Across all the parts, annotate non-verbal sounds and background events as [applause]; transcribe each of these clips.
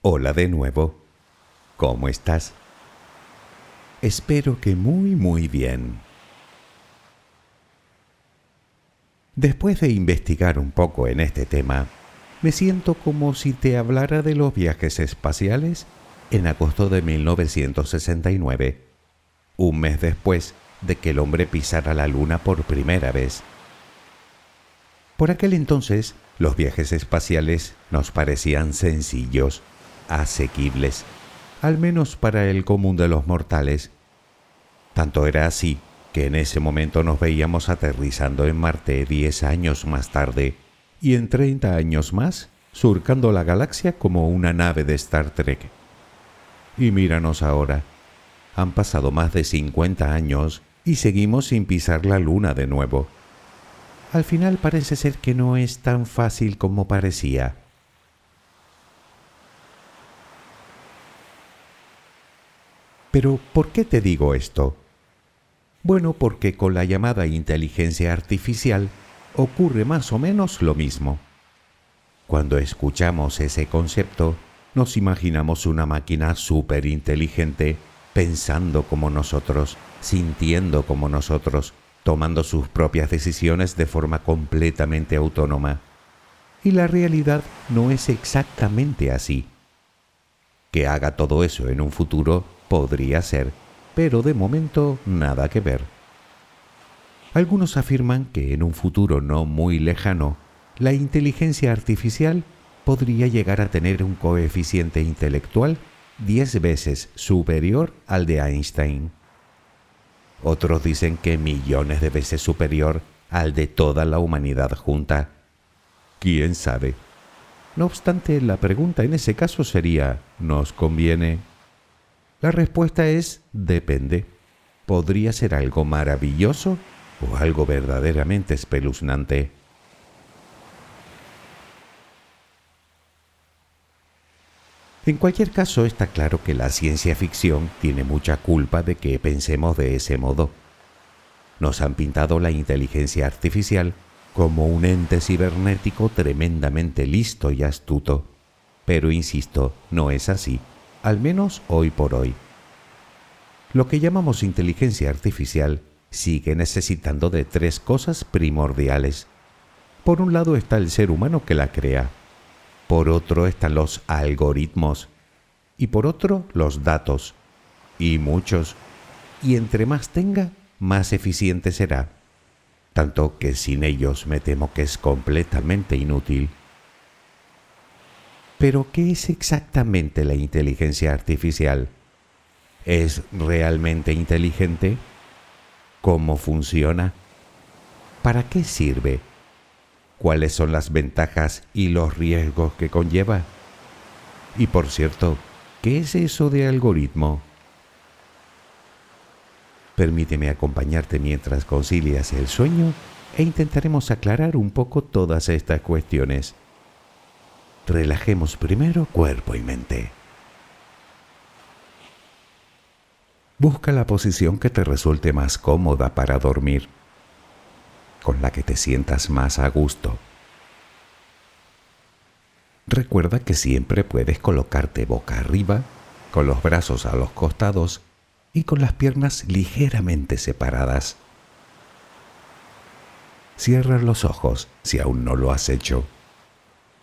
Hola de nuevo. ¿Cómo estás? Espero que muy muy bien. Después de investigar un poco en este tema, me siento como si te hablara de los viajes espaciales en agosto de 1969, un mes después de que el hombre pisara la luna por primera vez. Por aquel entonces, los viajes espaciales nos parecían sencillos, asequibles, al menos para el común de los mortales. Tanto era así que en ese momento nos veíamos aterrizando en Marte diez años más tarde y en treinta años más surcando la galaxia como una nave de Star Trek. Y míranos ahora. Han pasado más de 50 años y seguimos sin pisar la luna de nuevo. Al final parece ser que no es tan fácil como parecía. Pero, ¿por qué te digo esto? Bueno, porque con la llamada inteligencia artificial ocurre más o menos lo mismo. Cuando escuchamos ese concepto, nos imaginamos una máquina súper inteligente, pensando como nosotros, sintiendo como nosotros, tomando sus propias decisiones de forma completamente autónoma. Y la realidad no es exactamente así. Que haga todo eso en un futuro podría ser pero de momento nada que ver. Algunos afirman que en un futuro no muy lejano, la inteligencia artificial podría llegar a tener un coeficiente intelectual diez veces superior al de Einstein. Otros dicen que millones de veces superior al de toda la humanidad junta. ¿Quién sabe? No obstante, la pregunta en ese caso sería, ¿nos conviene? La respuesta es depende. Podría ser algo maravilloso o algo verdaderamente espeluznante. En cualquier caso, está claro que la ciencia ficción tiene mucha culpa de que pensemos de ese modo. Nos han pintado la inteligencia artificial como un ente cibernético tremendamente listo y astuto. Pero insisto, no es así al menos hoy por hoy. Lo que llamamos inteligencia artificial sigue necesitando de tres cosas primordiales. Por un lado está el ser humano que la crea, por otro están los algoritmos y por otro los datos, y muchos, y entre más tenga, más eficiente será, tanto que sin ellos me temo que es completamente inútil. Pero, ¿qué es exactamente la inteligencia artificial? ¿Es realmente inteligente? ¿Cómo funciona? ¿Para qué sirve? ¿Cuáles son las ventajas y los riesgos que conlleva? Y por cierto, ¿qué es eso de algoritmo? Permíteme acompañarte mientras concilias el sueño e intentaremos aclarar un poco todas estas cuestiones. Relajemos primero cuerpo y mente. Busca la posición que te resulte más cómoda para dormir, con la que te sientas más a gusto. Recuerda que siempre puedes colocarte boca arriba, con los brazos a los costados y con las piernas ligeramente separadas. Cierra los ojos si aún no lo has hecho.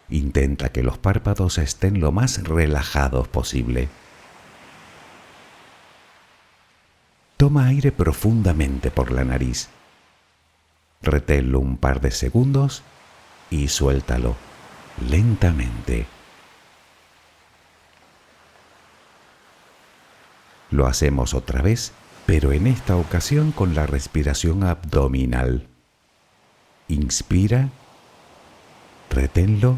Intenta que los párpados estén lo más relajados posible. Toma aire profundamente por la nariz. Reténlo un par de segundos y suéltalo lentamente. Lo hacemos otra vez, pero en esta ocasión con la respiración abdominal. Inspira Reténlo.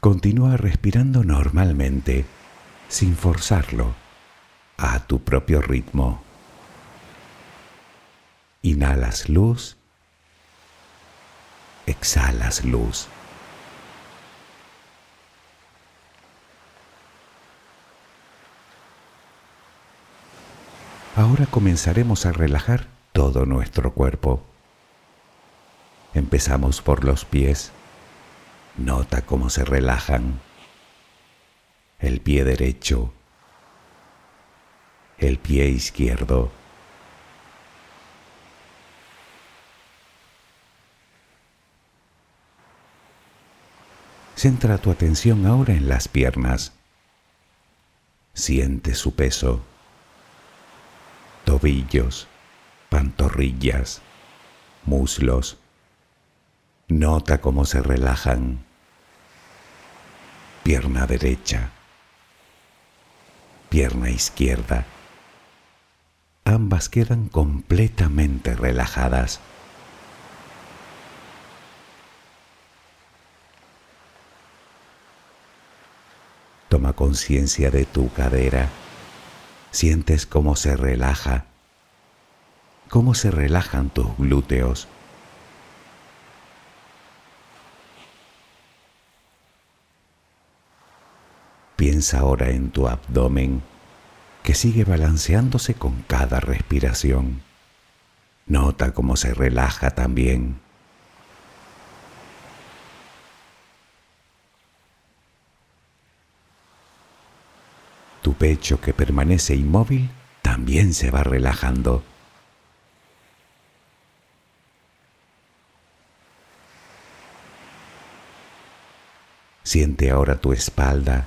Continúa respirando normalmente, sin forzarlo, a tu propio ritmo. Inhalas luz, exhalas luz. Ahora comenzaremos a relajar todo nuestro cuerpo. Empezamos por los pies Nota cómo se relajan el pie derecho, el pie izquierdo. Centra tu atención ahora en las piernas. Siente su peso. Tobillos, pantorrillas, muslos. Nota cómo se relajan pierna derecha, pierna izquierda. Ambas quedan completamente relajadas. Toma conciencia de tu cadera. Sientes cómo se relaja, cómo se relajan tus glúteos Piensa ahora en tu abdomen que sigue balanceándose con cada respiración. Nota cómo se relaja también. Tu pecho que permanece inmóvil también se va relajando. Siente ahora tu espalda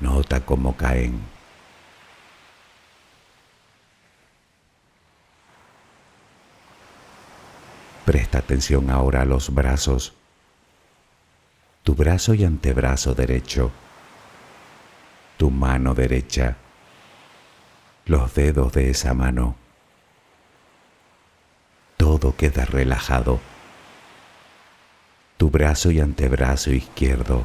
Nota cómo caen. Presta atención ahora a los brazos. Tu brazo y antebrazo derecho. Tu mano derecha. Los dedos de esa mano. Todo queda relajado. Tu brazo y antebrazo izquierdo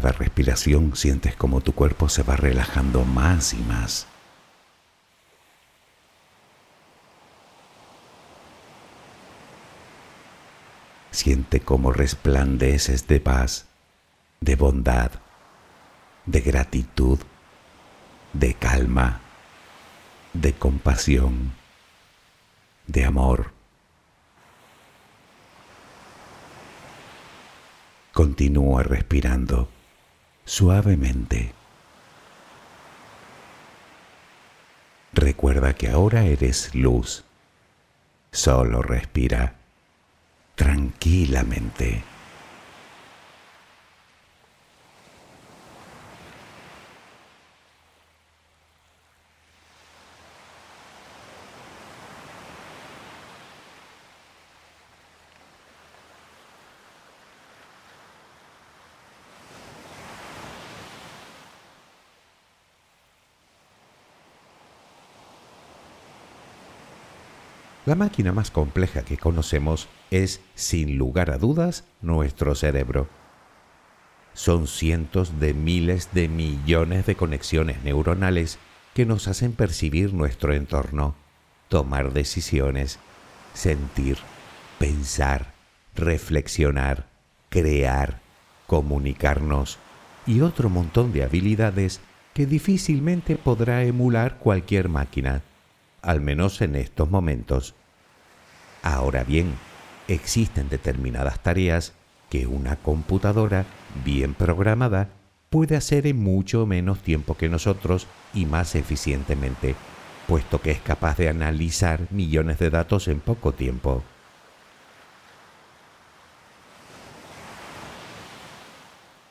cada respiración sientes como tu cuerpo se va relajando más y más. Siente cómo resplandeces de paz, de bondad, de gratitud, de calma, de compasión, de amor. Continúa respirando suavemente. Recuerda que ahora eres luz. Solo respira tranquilamente. Máquina más compleja que conocemos es, sin lugar a dudas, nuestro cerebro. Son cientos de miles de millones de conexiones neuronales que nos hacen percibir nuestro entorno, tomar decisiones, sentir, pensar, reflexionar, crear, comunicarnos y otro montón de habilidades que difícilmente podrá emular cualquier máquina al menos en estos momentos. Ahora bien, existen determinadas tareas que una computadora bien programada puede hacer en mucho menos tiempo que nosotros y más eficientemente, puesto que es capaz de analizar millones de datos en poco tiempo.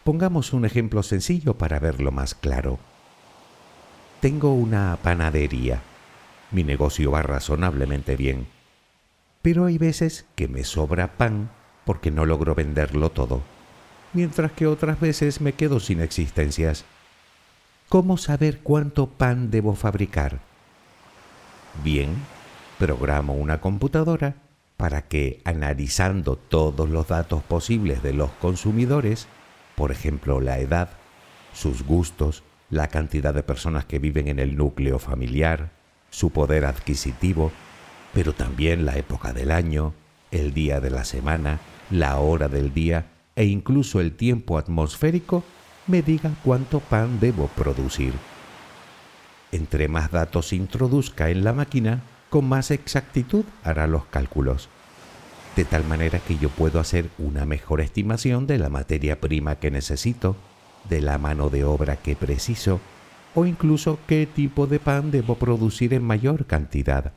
Pongamos un ejemplo sencillo para verlo más claro. Tengo una panadería mi negocio va razonablemente bien. Pero hay veces que me sobra pan porque no logro venderlo todo, mientras que otras veces me quedo sin existencias. ¿Cómo saber cuánto pan debo fabricar? Bien, programo una computadora para que, analizando todos los datos posibles de los consumidores, por ejemplo la edad, sus gustos, la cantidad de personas que viven en el núcleo familiar, su poder adquisitivo, pero también la época del año, el día de la semana, la hora del día e incluso el tiempo atmosférico, me diga cuánto pan debo producir. Entre más datos introduzca en la máquina, con más exactitud hará los cálculos, de tal manera que yo puedo hacer una mejor estimación de la materia prima que necesito, de la mano de obra que preciso, o incluso qué tipo de pan debo producir en mayor cantidad.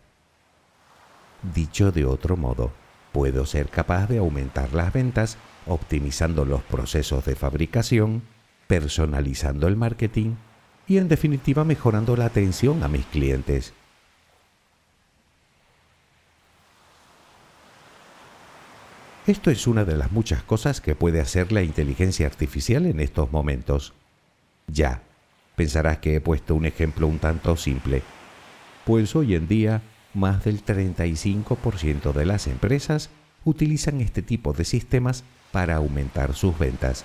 Dicho de otro modo, puedo ser capaz de aumentar las ventas optimizando los procesos de fabricación, personalizando el marketing y en definitiva mejorando la atención a mis clientes. Esto es una de las muchas cosas que puede hacer la inteligencia artificial en estos momentos. Ya, Pensarás que he puesto un ejemplo un tanto simple, pues hoy en día más del 35% de las empresas utilizan este tipo de sistemas para aumentar sus ventas,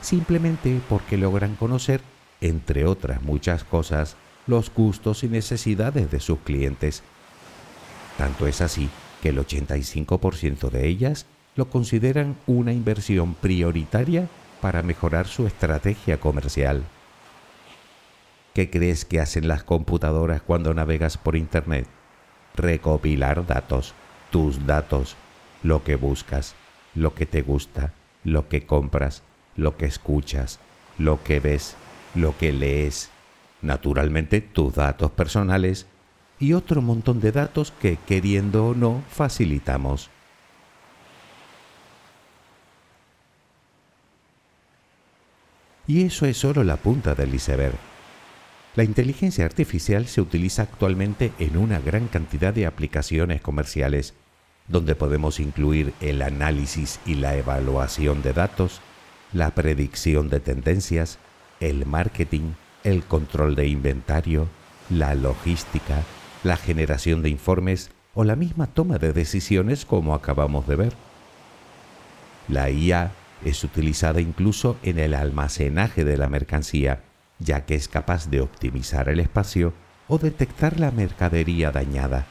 simplemente porque logran conocer, entre otras muchas cosas, los gustos y necesidades de sus clientes. Tanto es así que el 85% de ellas lo consideran una inversión prioritaria para mejorar su estrategia comercial. ¿Qué crees que hacen las computadoras cuando navegas por Internet? recopilar datos, tus datos, lo que buscas, lo que te gusta, lo que compras, lo que escuchas, lo que ves, lo que lees, naturalmente tus datos personales y otro montón de datos que, queriendo o no, facilitamos. Y eso es solo la punta del iceberg. La inteligencia artificial se utiliza actualmente en una gran cantidad de aplicaciones comerciales, donde podemos incluir el análisis y la evaluación de datos, la predicción de tendencias, el marketing, el control de inventario, la logística, la generación de informes o la misma toma de decisiones como acabamos de ver. La IA es utilizada incluso en el almacenaje de la mercancía, ya que es capaz de optimizar el espacio o detectar la mercadería dañada.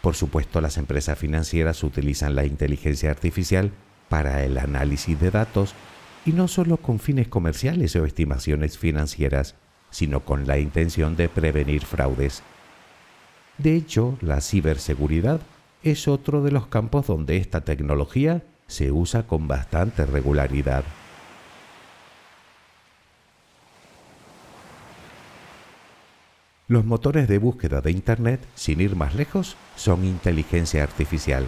Por supuesto, las empresas financieras utilizan la inteligencia artificial para el análisis de datos y no solo con fines comerciales o estimaciones financieras, sino con la intención de prevenir fraudes. De hecho, la ciberseguridad es otro de los campos donde esta tecnología se usa con bastante regularidad. Los motores de búsqueda de Internet, sin ir más lejos, son inteligencia artificial.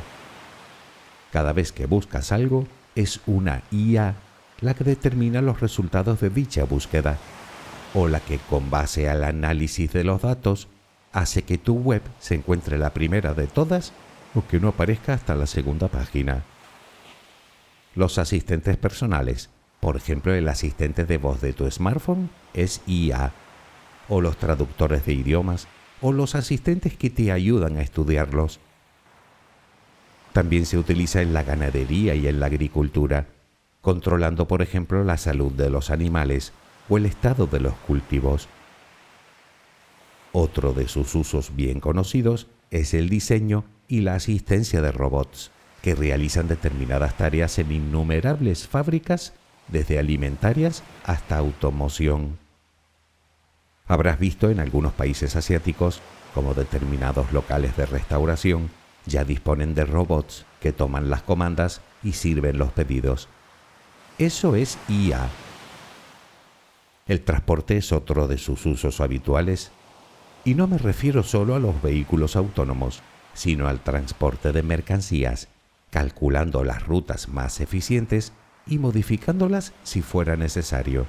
Cada vez que buscas algo, es una IA la que determina los resultados de dicha búsqueda, o la que con base al análisis de los datos hace que tu web se encuentre la primera de todas o que no aparezca hasta la segunda página. Los asistentes personales, por ejemplo el asistente de voz de tu smartphone, es IA o los traductores de idiomas, o los asistentes que te ayudan a estudiarlos. También se utiliza en la ganadería y en la agricultura, controlando por ejemplo la salud de los animales o el estado de los cultivos. Otro de sus usos bien conocidos es el diseño y la asistencia de robots, que realizan determinadas tareas en innumerables fábricas, desde alimentarias hasta automoción. Habrás visto en algunos países asiáticos como determinados locales de restauración ya disponen de robots que toman las comandas y sirven los pedidos. Eso es IA. El transporte es otro de sus usos habituales y no me refiero solo a los vehículos autónomos, sino al transporte de mercancías, calculando las rutas más eficientes y modificándolas si fuera necesario.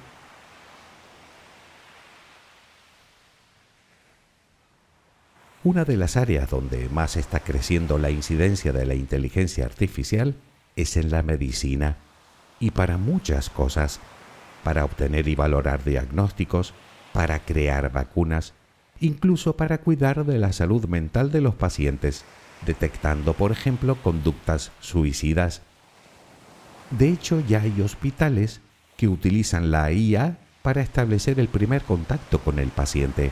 Una de las áreas donde más está creciendo la incidencia de la inteligencia artificial es en la medicina y para muchas cosas, para obtener y valorar diagnósticos, para crear vacunas, incluso para cuidar de la salud mental de los pacientes, detectando, por ejemplo, conductas suicidas. De hecho, ya hay hospitales que utilizan la IA para establecer el primer contacto con el paciente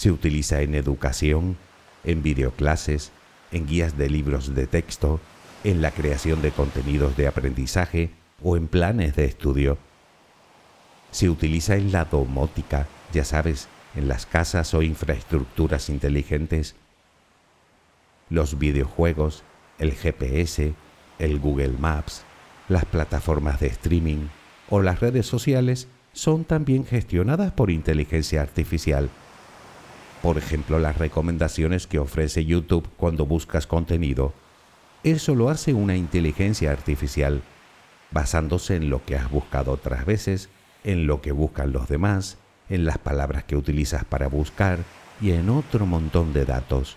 se utiliza en educación, en videoclases, en guías de libros de texto, en la creación de contenidos de aprendizaje o en planes de estudio. Se utiliza en la domótica, ya sabes, en las casas o infraestructuras inteligentes. Los videojuegos, el GPS, el Google Maps, las plataformas de streaming o las redes sociales son también gestionadas por inteligencia artificial por ejemplo, las recomendaciones que ofrece YouTube cuando buscas contenido. Eso lo hace una inteligencia artificial, basándose en lo que has buscado otras veces, en lo que buscan los demás, en las palabras que utilizas para buscar y en otro montón de datos.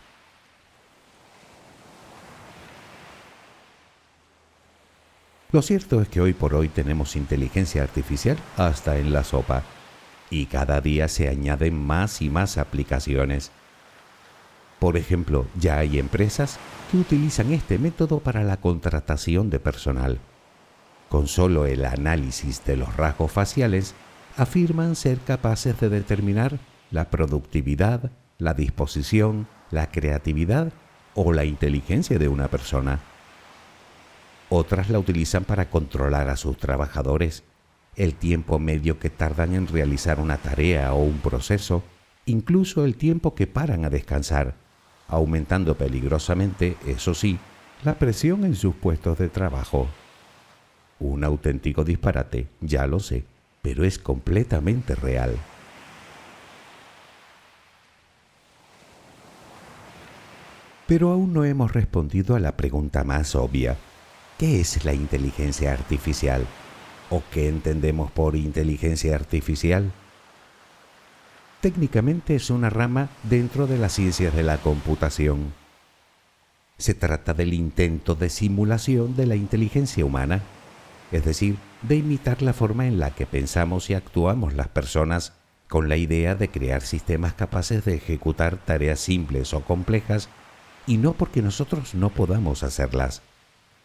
Lo cierto es que hoy por hoy tenemos inteligencia artificial hasta en la sopa y cada día se añaden más y más aplicaciones. Por ejemplo, ya hay empresas que utilizan este método para la contratación de personal. Con solo el análisis de los rasgos faciales, afirman ser capaces de determinar la productividad, la disposición, la creatividad o la inteligencia de una persona. Otras la utilizan para controlar a sus trabajadores el tiempo medio que tardan en realizar una tarea o un proceso, incluso el tiempo que paran a descansar, aumentando peligrosamente, eso sí, la presión en sus puestos de trabajo. Un auténtico disparate, ya lo sé, pero es completamente real. Pero aún no hemos respondido a la pregunta más obvia. ¿Qué es la inteligencia artificial? ¿O qué entendemos por inteligencia artificial? Técnicamente es una rama dentro de las ciencias de la computación. Se trata del intento de simulación de la inteligencia humana, es decir, de imitar la forma en la que pensamos y actuamos las personas con la idea de crear sistemas capaces de ejecutar tareas simples o complejas, y no porque nosotros no podamos hacerlas,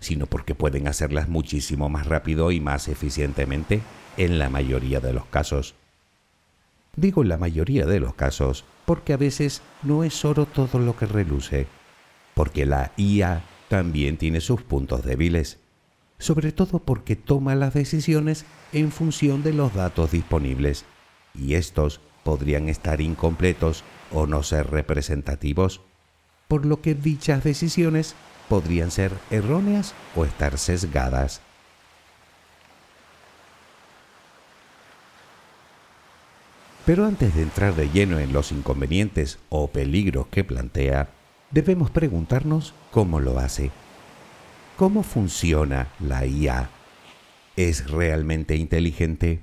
sino porque pueden hacerlas muchísimo más rápido y más eficientemente en la mayoría de los casos. Digo la mayoría de los casos porque a veces no es oro todo lo que reluce, porque la IA también tiene sus puntos débiles, sobre todo porque toma las decisiones en función de los datos disponibles, y estos podrían estar incompletos o no ser representativos, por lo que dichas decisiones podrían ser erróneas o estar sesgadas. Pero antes de entrar de lleno en los inconvenientes o peligros que plantea, debemos preguntarnos cómo lo hace. ¿Cómo funciona la IA? ¿Es realmente inteligente?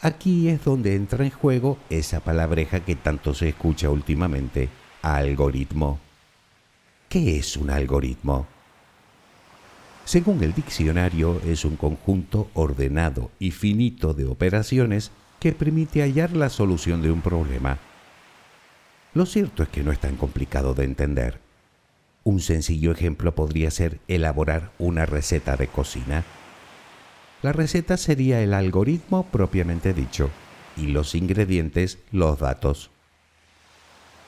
Aquí es donde entra en juego esa palabreja que tanto se escucha últimamente, algoritmo. ¿Qué es un algoritmo? Según el diccionario, es un conjunto ordenado y finito de operaciones que permite hallar la solución de un problema. Lo cierto es que no es tan complicado de entender. Un sencillo ejemplo podría ser elaborar una receta de cocina. La receta sería el algoritmo propiamente dicho y los ingredientes los datos.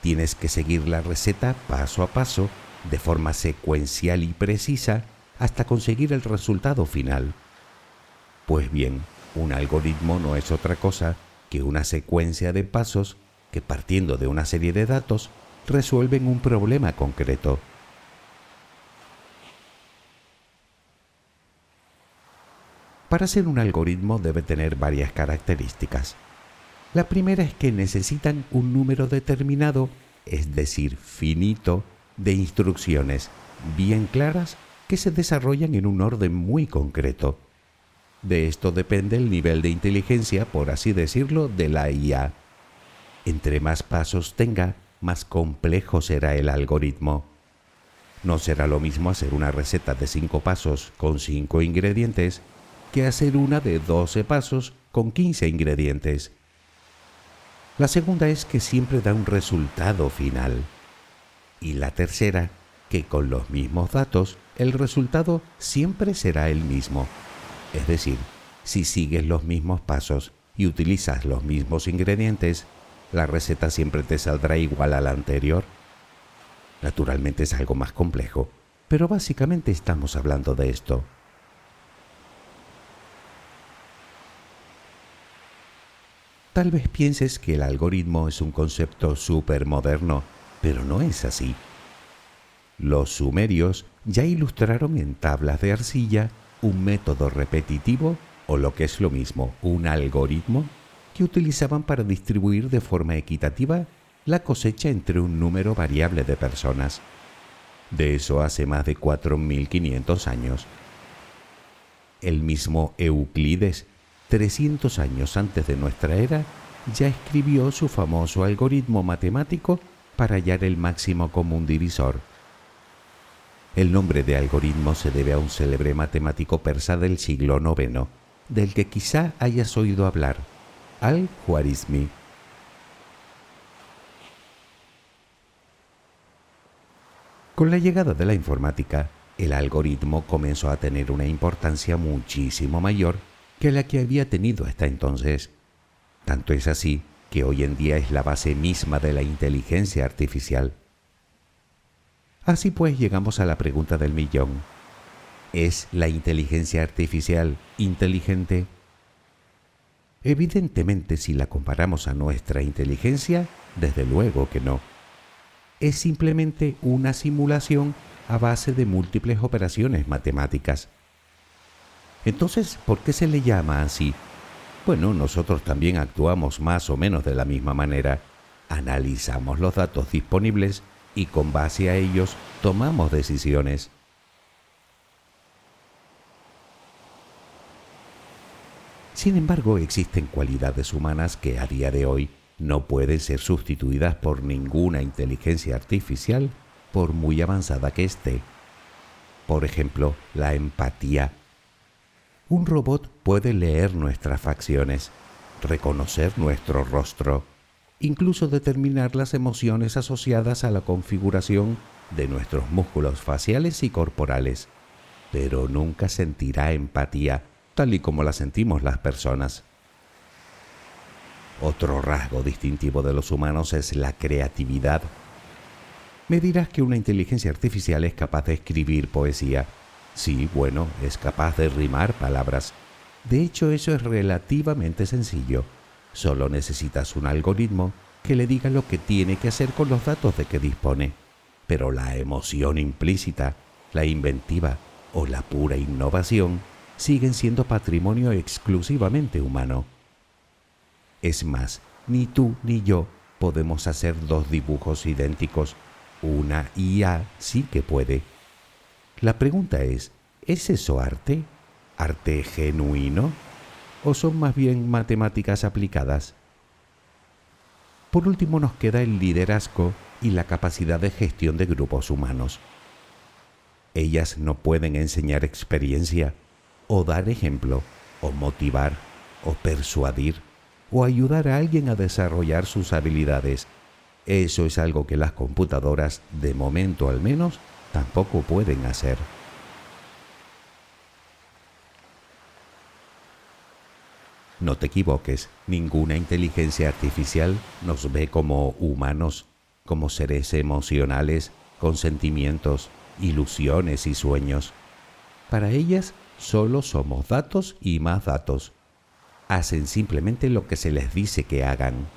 Tienes que seguir la receta paso a paso, de forma secuencial y precisa, hasta conseguir el resultado final. Pues bien, un algoritmo no es otra cosa que una secuencia de pasos que partiendo de una serie de datos resuelven un problema concreto. Para ser un algoritmo debe tener varias características. La primera es que necesitan un número determinado, es decir, finito, de instrucciones bien claras que se desarrollan en un orden muy concreto. De esto depende el nivel de inteligencia, por así decirlo, de la IA. Entre más pasos tenga, más complejo será el algoritmo. No será lo mismo hacer una receta de 5 pasos con 5 ingredientes que hacer una de 12 pasos con 15 ingredientes. La segunda es que siempre da un resultado final. Y la tercera, que con los mismos datos el resultado siempre será el mismo. Es decir, si sigues los mismos pasos y utilizas los mismos ingredientes, la receta siempre te saldrá igual a la anterior. Naturalmente es algo más complejo, pero básicamente estamos hablando de esto. Tal vez pienses que el algoritmo es un concepto súper moderno, pero no es así. Los sumerios ya ilustraron en tablas de arcilla un método repetitivo o lo que es lo mismo, un algoritmo que utilizaban para distribuir de forma equitativa la cosecha entre un número variable de personas. De eso hace más de 4.500 años. El mismo Euclides, 300 años antes de nuestra era, ya escribió su famoso algoritmo matemático para hallar el máximo común divisor. El nombre de algoritmo se debe a un célebre matemático persa del siglo IX, del que quizá hayas oído hablar, Al-Khwarizmi. Con la llegada de la informática, el algoritmo comenzó a tener una importancia muchísimo mayor que la que había tenido hasta entonces. Tanto es así que hoy en día es la base misma de la inteligencia artificial. Así pues llegamos a la pregunta del millón. ¿Es la inteligencia artificial inteligente? Evidentemente si la comparamos a nuestra inteligencia, desde luego que no. Es simplemente una simulación a base de múltiples operaciones matemáticas. Entonces, ¿por qué se le llama así? Bueno, nosotros también actuamos más o menos de la misma manera. Analizamos los datos disponibles y con base a ellos tomamos decisiones. Sin embargo, existen cualidades humanas que a día de hoy no pueden ser sustituidas por ninguna inteligencia artificial por muy avanzada que esté. Por ejemplo, la empatía. Un robot puede leer nuestras facciones, reconocer nuestro rostro, incluso determinar las emociones asociadas a la configuración de nuestros músculos faciales y corporales, pero nunca sentirá empatía tal y como la sentimos las personas. Otro rasgo distintivo de los humanos es la creatividad. Me dirás que una inteligencia artificial es capaz de escribir poesía. Sí, bueno, es capaz de rimar palabras. De hecho, eso es relativamente sencillo. Solo necesitas un algoritmo que le diga lo que tiene que hacer con los datos de que dispone. Pero la emoción implícita, la inventiva o la pura innovación siguen siendo patrimonio exclusivamente humano. Es más, ni tú ni yo podemos hacer dos dibujos idénticos. Una IA sí que puede. La pregunta es, ¿es eso arte? ¿Arte genuino? ¿O son más bien matemáticas aplicadas? Por último nos queda el liderazgo y la capacidad de gestión de grupos humanos. Ellas no pueden enseñar experiencia, o dar ejemplo, o motivar, o persuadir o ayudar a alguien a desarrollar sus habilidades. Eso es algo que las computadoras, de momento al menos, tampoco pueden hacer. No te equivoques, ninguna inteligencia artificial nos ve como humanos, como seres emocionales, con sentimientos, ilusiones y sueños. Para ellas solo somos datos y más datos hacen simplemente lo que se les dice que hagan.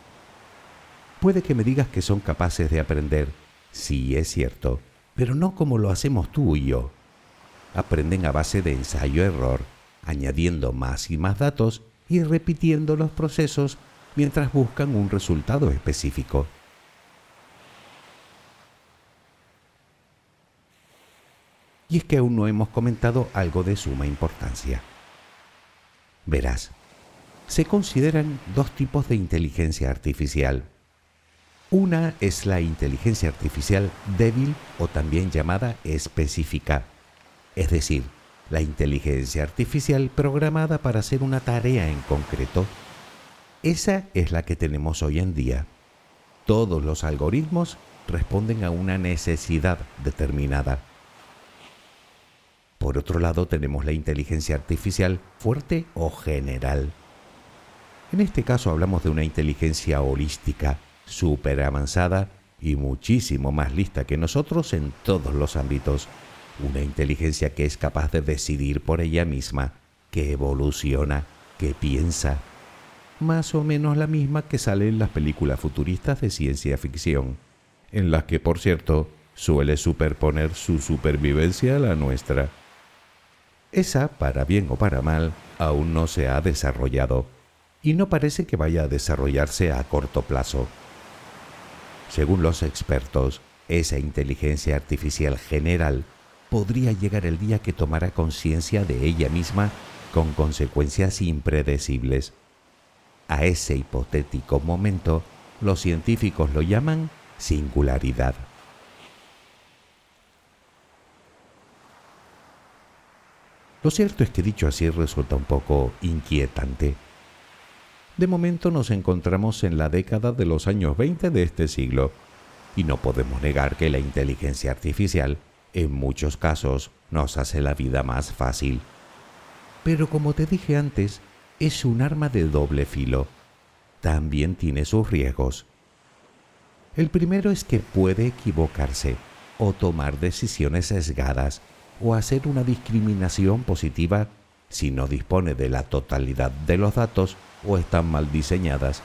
Puede que me digas que son capaces de aprender, sí es cierto, pero no como lo hacemos tú y yo. Aprenden a base de ensayo-error, añadiendo más y más datos y repitiendo los procesos mientras buscan un resultado específico. Y es que aún no hemos comentado algo de suma importancia. Verás, se consideran dos tipos de inteligencia artificial. Una es la inteligencia artificial débil o también llamada específica, es decir, la inteligencia artificial programada para hacer una tarea en concreto. Esa es la que tenemos hoy en día. Todos los algoritmos responden a una necesidad determinada. Por otro lado tenemos la inteligencia artificial fuerte o general en este caso hablamos de una inteligencia holística, súper avanzada y muchísimo más lista que nosotros en todos los ámbitos. Una inteligencia que es capaz de decidir por ella misma, que evoluciona, que piensa. Más o menos la misma que sale en las películas futuristas de ciencia ficción, en las que, por cierto, suele superponer su supervivencia a la nuestra. Esa, para bien o para mal, aún no se ha desarrollado y no parece que vaya a desarrollarse a corto plazo. Según los expertos, esa inteligencia artificial general podría llegar el día que tomara conciencia de ella misma con consecuencias impredecibles. A ese hipotético momento, los científicos lo llaman singularidad. Lo cierto es que dicho así resulta un poco inquietante de momento nos encontramos en la década de los años 20 de este siglo y no podemos negar que la inteligencia artificial en muchos casos nos hace la vida más fácil. Pero como te dije antes, es un arma de doble filo. También tiene sus riesgos. El primero es que puede equivocarse o tomar decisiones sesgadas o hacer una discriminación positiva si no dispone de la totalidad de los datos o están mal diseñadas.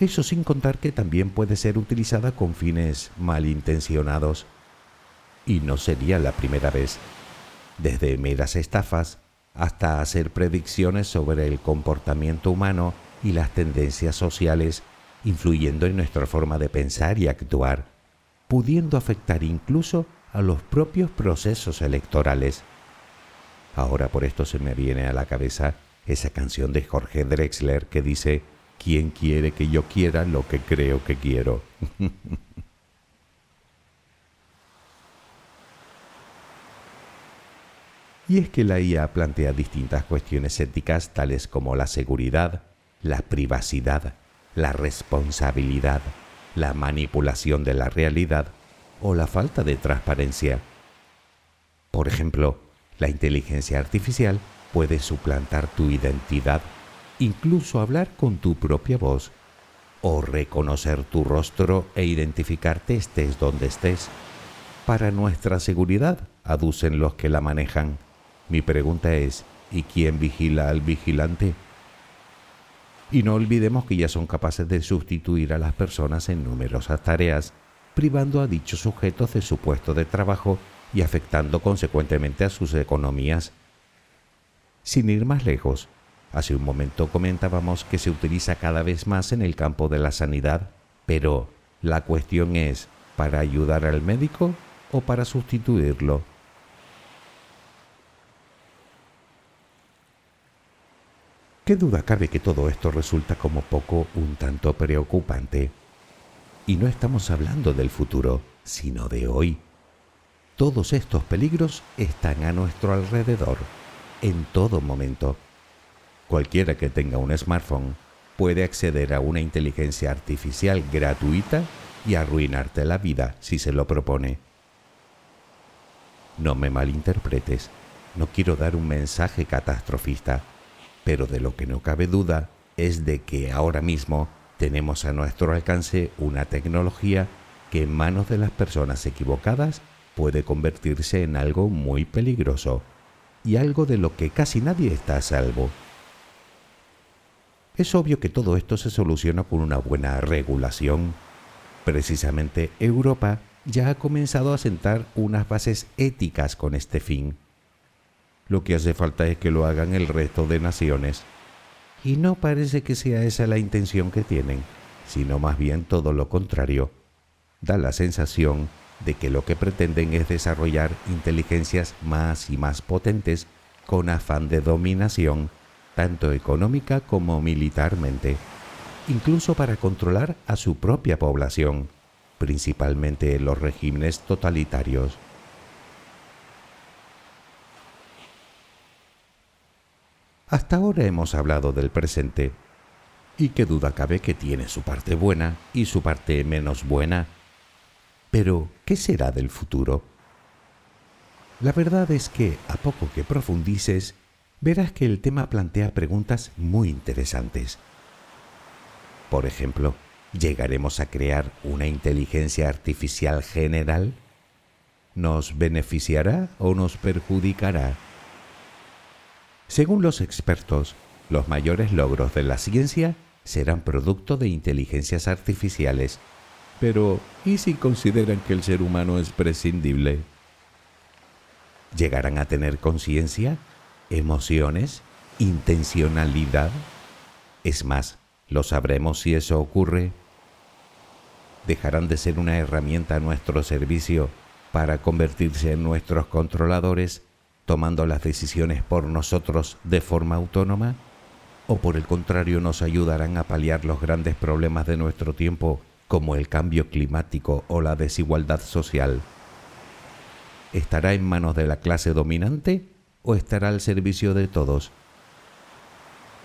Eso sin contar que también puede ser utilizada con fines malintencionados. Y no sería la primera vez. Desde meras estafas hasta hacer predicciones sobre el comportamiento humano y las tendencias sociales, influyendo en nuestra forma de pensar y actuar, pudiendo afectar incluso a los propios procesos electorales. Ahora por esto se me viene a la cabeza esa canción de Jorge Drexler que dice, ¿quién quiere que yo quiera lo que creo que quiero? [laughs] y es que la IA plantea distintas cuestiones éticas tales como la seguridad, la privacidad, la responsabilidad, la manipulación de la realidad o la falta de transparencia. Por ejemplo, la inteligencia artificial puede suplantar tu identidad, incluso hablar con tu propia voz, o reconocer tu rostro e identificarte estés donde estés. Para nuestra seguridad, aducen los que la manejan. Mi pregunta es, ¿y quién vigila al vigilante? Y no olvidemos que ya son capaces de sustituir a las personas en numerosas tareas, privando a dichos sujetos de su puesto de trabajo y afectando consecuentemente a sus economías. Sin ir más lejos, hace un momento comentábamos que se utiliza cada vez más en el campo de la sanidad, pero la cuestión es, ¿para ayudar al médico o para sustituirlo? ¿Qué duda cabe que todo esto resulta como poco un tanto preocupante? Y no estamos hablando del futuro, sino de hoy. Todos estos peligros están a nuestro alrededor, en todo momento. Cualquiera que tenga un smartphone puede acceder a una inteligencia artificial gratuita y arruinarte la vida si se lo propone. No me malinterpretes, no quiero dar un mensaje catastrofista pero de lo que no cabe duda es de que ahora mismo tenemos a nuestro alcance una tecnología que en manos de las personas equivocadas puede convertirse en algo muy peligroso y algo de lo que casi nadie está a salvo. Es obvio que todo esto se soluciona con una buena regulación. Precisamente Europa ya ha comenzado a sentar unas bases éticas con este fin. Lo que hace falta es que lo hagan el resto de naciones. Y no parece que sea esa la intención que tienen, sino más bien todo lo contrario. Da la sensación de que lo que pretenden es desarrollar inteligencias más y más potentes con afán de dominación, tanto económica como militarmente, incluso para controlar a su propia población, principalmente los regímenes totalitarios. Hasta ahora hemos hablado del presente, y qué duda cabe que tiene su parte buena y su parte menos buena. Pero, ¿qué será del futuro? La verdad es que, a poco que profundices, verás que el tema plantea preguntas muy interesantes. Por ejemplo, ¿llegaremos a crear una inteligencia artificial general? ¿Nos beneficiará o nos perjudicará? Según los expertos, los mayores logros de la ciencia serán producto de inteligencias artificiales. Pero, ¿y si consideran que el ser humano es prescindible? ¿Llegarán a tener conciencia, emociones, intencionalidad? Es más, ¿lo sabremos si eso ocurre? ¿Dejarán de ser una herramienta a nuestro servicio para convertirse en nuestros controladores tomando las decisiones por nosotros de forma autónoma? ¿O por el contrario nos ayudarán a paliar los grandes problemas de nuestro tiempo como el cambio climático o la desigualdad social? ¿Estará en manos de la clase dominante o estará al servicio de todos?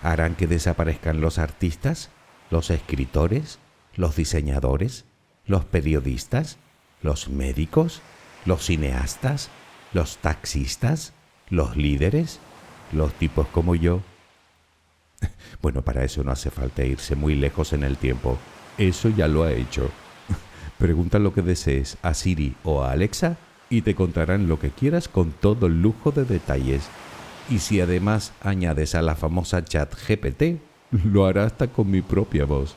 ¿Harán que desaparezcan los artistas, los escritores, los diseñadores, los periodistas, los médicos, los cineastas, los taxistas, los líderes, los tipos como yo. [laughs] Bueno, para eso no hace falta irse muy lejos en el tiempo. Eso ya lo ha hecho. [laughs] Pregunta lo que desees a Siri o a Alexa y te contarán lo que quieras con todo el lujo de detalles. Y si además añades a la famosa chat GPT, lo hará hasta con mi propia voz.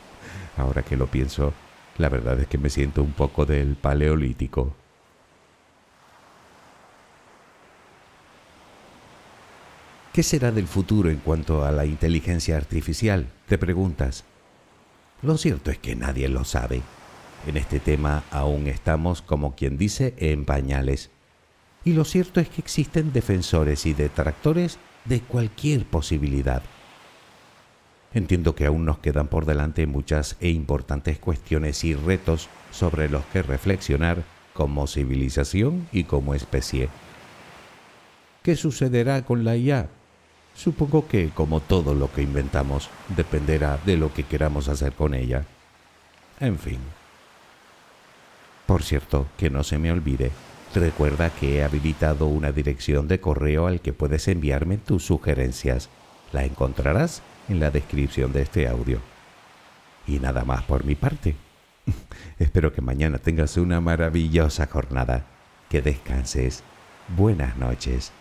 [laughs] Ahora que lo pienso, la verdad es que me siento un poco del paleolítico. ¿Qué será del futuro en cuanto a la inteligencia artificial? Te preguntas. Lo cierto es que nadie lo sabe. En este tema aún estamos, como quien dice, en pañales. Y lo cierto es que existen defensores y detractores de cualquier posibilidad. Entiendo que aún nos quedan por delante muchas e importantes cuestiones y retos sobre los que reflexionar como civilización y como especie. ¿Qué sucederá con la IA? Supongo que, como todo lo que inventamos, dependerá de lo que queramos hacer con ella. En fin. Por cierto, que no se me olvide, recuerda que he habilitado una dirección de correo al que puedes enviarme tus sugerencias. La encontrarás en la descripción de este audio. Y nada más por mi parte. [laughs] Espero que mañana tengas una maravillosa jornada. Que descanses. Buenas noches.